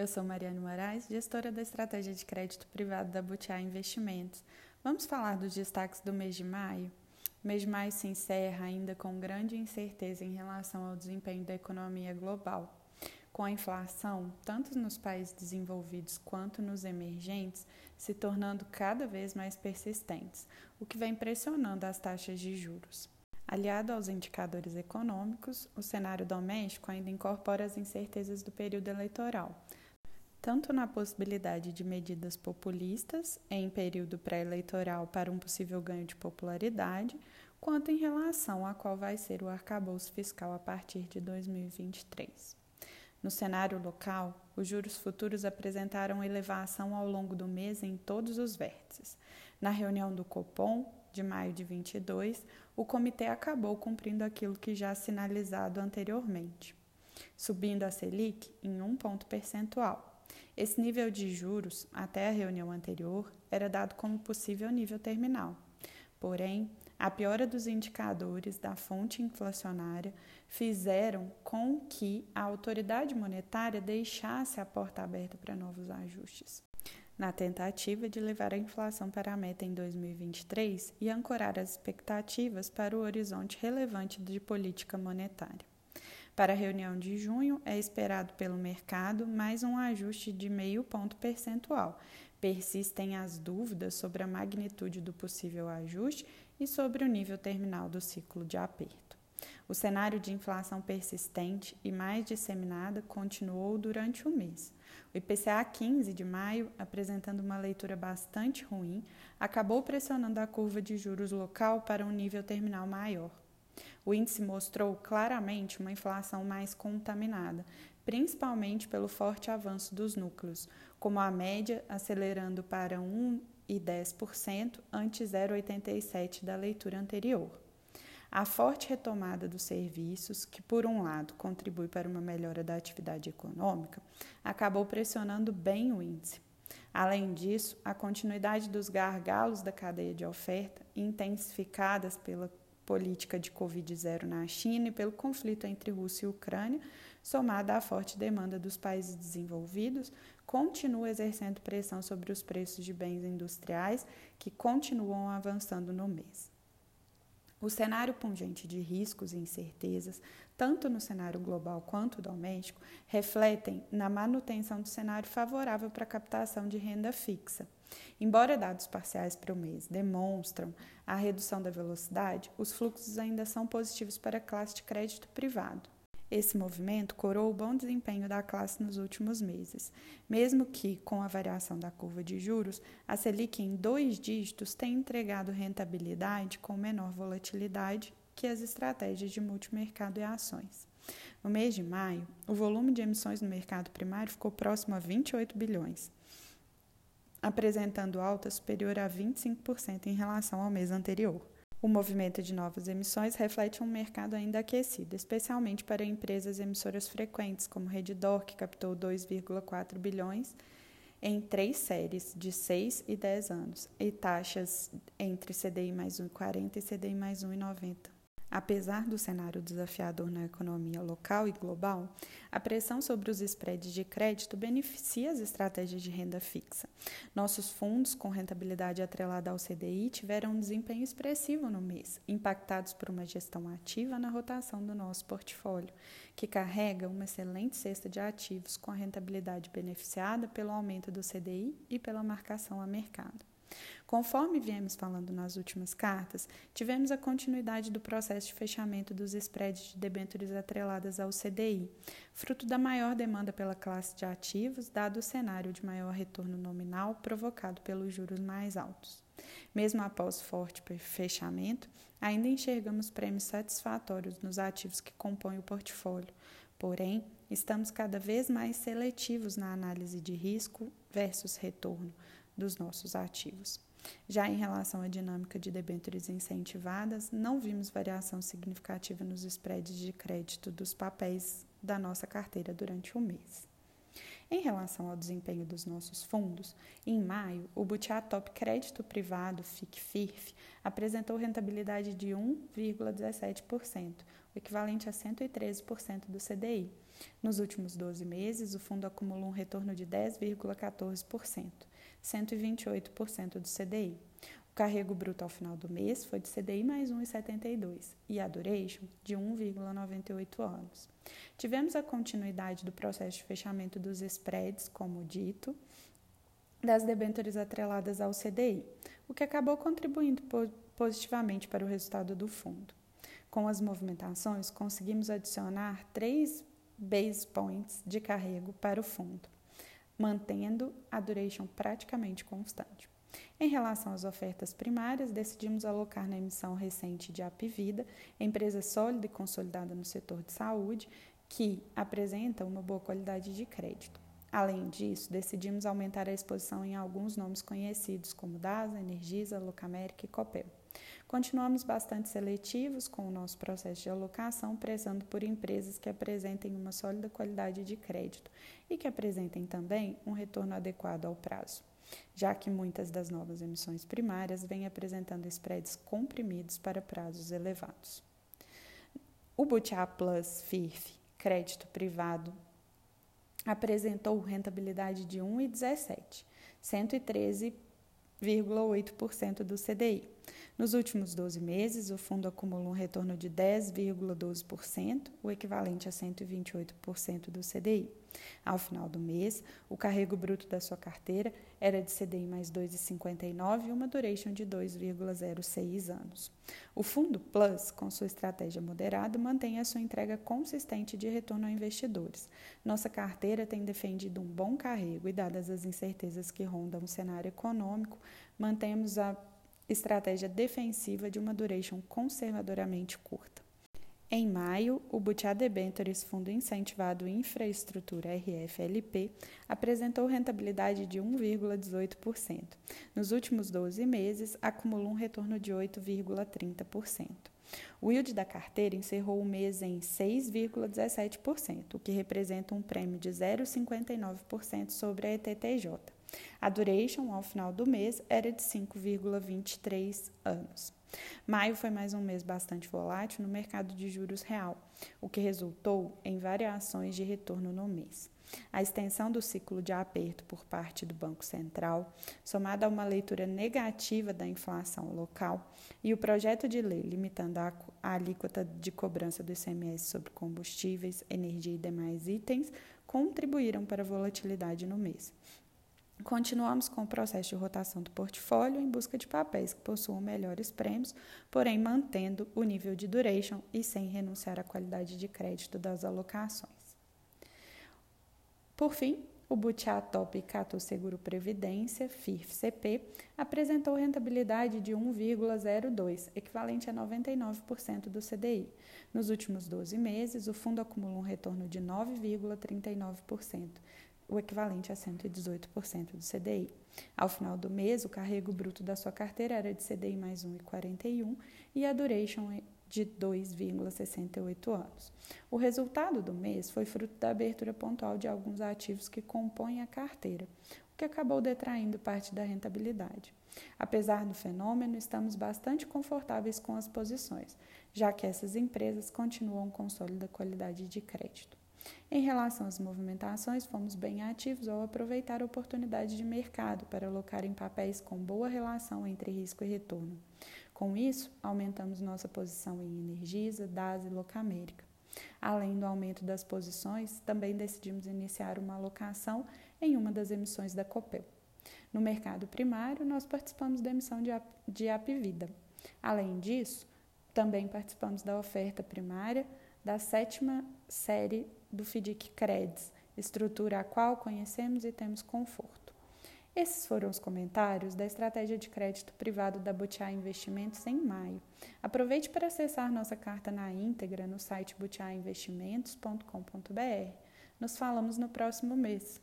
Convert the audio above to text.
eu sou Mariana Moraes, gestora da estratégia de crédito privado da Butiá Investimentos. Vamos falar dos destaques do mês de maio? O mês de maio se encerra ainda com grande incerteza em relação ao desempenho da economia global. Com a inflação, tanto nos países desenvolvidos quanto nos emergentes, se tornando cada vez mais persistentes, o que vem pressionando as taxas de juros. Aliado aos indicadores econômicos, o cenário doméstico ainda incorpora as incertezas do período eleitoral, tanto na possibilidade de medidas populistas em período pré-eleitoral para um possível ganho de popularidade, quanto em relação a qual vai ser o arcabouço fiscal a partir de 2023. No cenário local, os juros futuros apresentaram elevação ao longo do mês em todos os vértices. Na reunião do Copom, de maio de 22, o comitê acabou cumprindo aquilo que já sinalizado anteriormente, subindo a Selic em um ponto percentual. Esse nível de juros, até a reunião anterior, era dado como possível nível terminal. Porém, a piora dos indicadores da fonte inflacionária fizeram com que a autoridade monetária deixasse a porta aberta para novos ajustes na tentativa de levar a inflação para a meta em 2023 e ancorar as expectativas para o horizonte relevante de política monetária. Para a reunião de junho, é esperado pelo mercado mais um ajuste de meio ponto percentual. Persistem as dúvidas sobre a magnitude do possível ajuste e sobre o nível terminal do ciclo de aperto. O cenário de inflação persistente e mais disseminada continuou durante o mês. O IPCA 15 de maio, apresentando uma leitura bastante ruim, acabou pressionando a curva de juros local para um nível terminal maior. O índice mostrou claramente uma inflação mais contaminada, principalmente pelo forte avanço dos núcleos, como a média acelerando para 1,10% ante 0,87% da leitura anterior. A forte retomada dos serviços, que por um lado contribui para uma melhora da atividade econômica, acabou pressionando bem o índice. Além disso, a continuidade dos gargalos da cadeia de oferta, intensificadas pela política de Covid-0 na China e pelo conflito entre Rússia e Ucrânia, somada à forte demanda dos países desenvolvidos, continua exercendo pressão sobre os preços de bens industriais, que continuam avançando no mês. O cenário pungente de riscos e incertezas, tanto no cenário global quanto doméstico, refletem na manutenção do cenário favorável para a captação de renda fixa. Embora dados parciais para o mês demonstram a redução da velocidade, os fluxos ainda são positivos para a classe de crédito privado. Esse movimento corou o bom desempenho da classe nos últimos meses, mesmo que, com a variação da curva de juros, a Selic em dois dígitos tenha entregado rentabilidade com menor volatilidade que as estratégias de multimercado e ações. No mês de maio, o volume de emissões no mercado primário ficou próximo a 28 bilhões, apresentando alta superior a 25% em relação ao mês anterior. O movimento de novas emissões reflete um mercado ainda aquecido, especialmente para empresas emissoras frequentes, como Reddor, que captou 2,4 bilhões em três séries de 6 e 10 anos, e taxas entre CDI mais 1,40 e CDI mais 1,90. Apesar do cenário desafiador na economia local e global, a pressão sobre os spreads de crédito beneficia as estratégias de renda fixa. Nossos fundos, com rentabilidade atrelada ao CDI, tiveram um desempenho expressivo no mês, impactados por uma gestão ativa na rotação do nosso portfólio, que carrega uma excelente cesta de ativos com a rentabilidade beneficiada pelo aumento do CDI e pela marcação a mercado. Conforme viemos falando nas últimas cartas, tivemos a continuidade do processo de fechamento dos spreads de debêntures atreladas ao CDI, fruto da maior demanda pela classe de ativos, dado o cenário de maior retorno nominal provocado pelos juros mais altos. Mesmo após forte fechamento, ainda enxergamos prêmios satisfatórios nos ativos que compõem o portfólio. Porém, estamos cada vez mais seletivos na análise de risco versus retorno dos nossos ativos. Já em relação à dinâmica de debêntures incentivadas, não vimos variação significativa nos spreads de crédito dos papéis da nossa carteira durante o mês. Em relação ao desempenho dos nossos fundos, em maio, o Butiá Top Crédito Privado FIC-FIRF apresentou rentabilidade de 1,17%, o equivalente a 113% do CDI. Nos últimos 12 meses, o fundo acumulou um retorno de 10,14%, 128% do CDI. O carrego bruto ao final do mês foi de CDI mais 1,72 e a duration de 1,98 anos. Tivemos a continuidade do processo de fechamento dos spreads, como dito, das debêntures atreladas ao CDI, o que acabou contribuindo positivamente para o resultado do fundo. Com as movimentações, conseguimos adicionar 3 base points de carrego para o fundo, mantendo a duration praticamente constante. Em relação às ofertas primárias, decidimos alocar na emissão recente de Apivida, empresa sólida e consolidada no setor de saúde, que apresenta uma boa qualidade de crédito. Além disso, decidimos aumentar a exposição em alguns nomes conhecidos como DASA, Energisa, Locamérica e Copel. Continuamos bastante seletivos com o nosso processo de alocação, prezando por empresas que apresentem uma sólida qualidade de crédito e que apresentem também um retorno adequado ao prazo já que muitas das novas emissões primárias vêm apresentando spreads comprimidos para prazos elevados. O Butiá Plus FIRF, crédito privado, apresentou rentabilidade de 1,17, 113,8% do CDI. Nos últimos 12 meses, o fundo acumulou um retorno de 10,12%, o equivalente a 128% do CDI. Ao final do mês, o carrego bruto da sua carteira era de CDI mais 2,59 e uma duration de 2,06 anos. O Fundo Plus, com sua estratégia moderada, mantém a sua entrega consistente de retorno a investidores. Nossa carteira tem defendido um bom carrego e, dadas as incertezas que rondam o cenário econômico, mantemos a estratégia defensiva de uma duration conservadoramente curta. Em maio, o Butiá Debentures Fundo Incentivado Infraestrutura RFLP apresentou rentabilidade de 1,18%. Nos últimos 12 meses, acumulou um retorno de 8,30%. O yield da carteira encerrou o mês em 6,17%, o que representa um prêmio de 0,59% sobre a ETTJ. A duration ao final do mês era de 5,23 anos. Maio foi mais um mês bastante volátil no mercado de juros real, o que resultou em variações de retorno no mês. A extensão do ciclo de aperto por parte do Banco Central, somada a uma leitura negativa da inflação local e o projeto de lei limitando a, alíquota de cobrança do ICMS sobre combustíveis, energia e demais itens, contribuíram para a volatilidade no mês. Continuamos com o processo de rotação do portfólio em busca de papéis que possuam melhores prêmios, porém mantendo o nível de duration e sem renunciar à qualidade de crédito das alocações. Por fim, o Butiá Top Catu Seguro Previdência, FIRF-CP, apresentou rentabilidade de 1,02, equivalente a 99% do CDI. Nos últimos 12 meses, o fundo acumulou um retorno de 9,39%, o equivalente a 118% do CDI. Ao final do mês, o carrego bruto da sua carteira era de CDI mais 1,41 e a duration é de 2,68 anos. O resultado do mês foi fruto da abertura pontual de alguns ativos que compõem a carteira, o que acabou detraindo parte da rentabilidade. Apesar do fenômeno, estamos bastante confortáveis com as posições, já que essas empresas continuam com sólida qualidade de crédito. Em relação às movimentações, fomos bem ativos ao aproveitar a oportunidade de mercado para alocar em papéis com boa relação entre risco e retorno. Com isso, aumentamos nossa posição em Energisa, DAS e Locamérica. Além do aumento das posições, também decidimos iniciar uma alocação em uma das emissões da Copel. No mercado primário, nós participamos da emissão de, de Apivida. Além disso, também participamos da oferta primária da sétima série do FDIC Creds, estrutura a qual conhecemos e temos conforto. Esses foram os comentários da estratégia de crédito privado da Butiá Investimentos em maio. Aproveite para acessar nossa carta na íntegra no site butiainvestimentos.com.br. Nos falamos no próximo mês.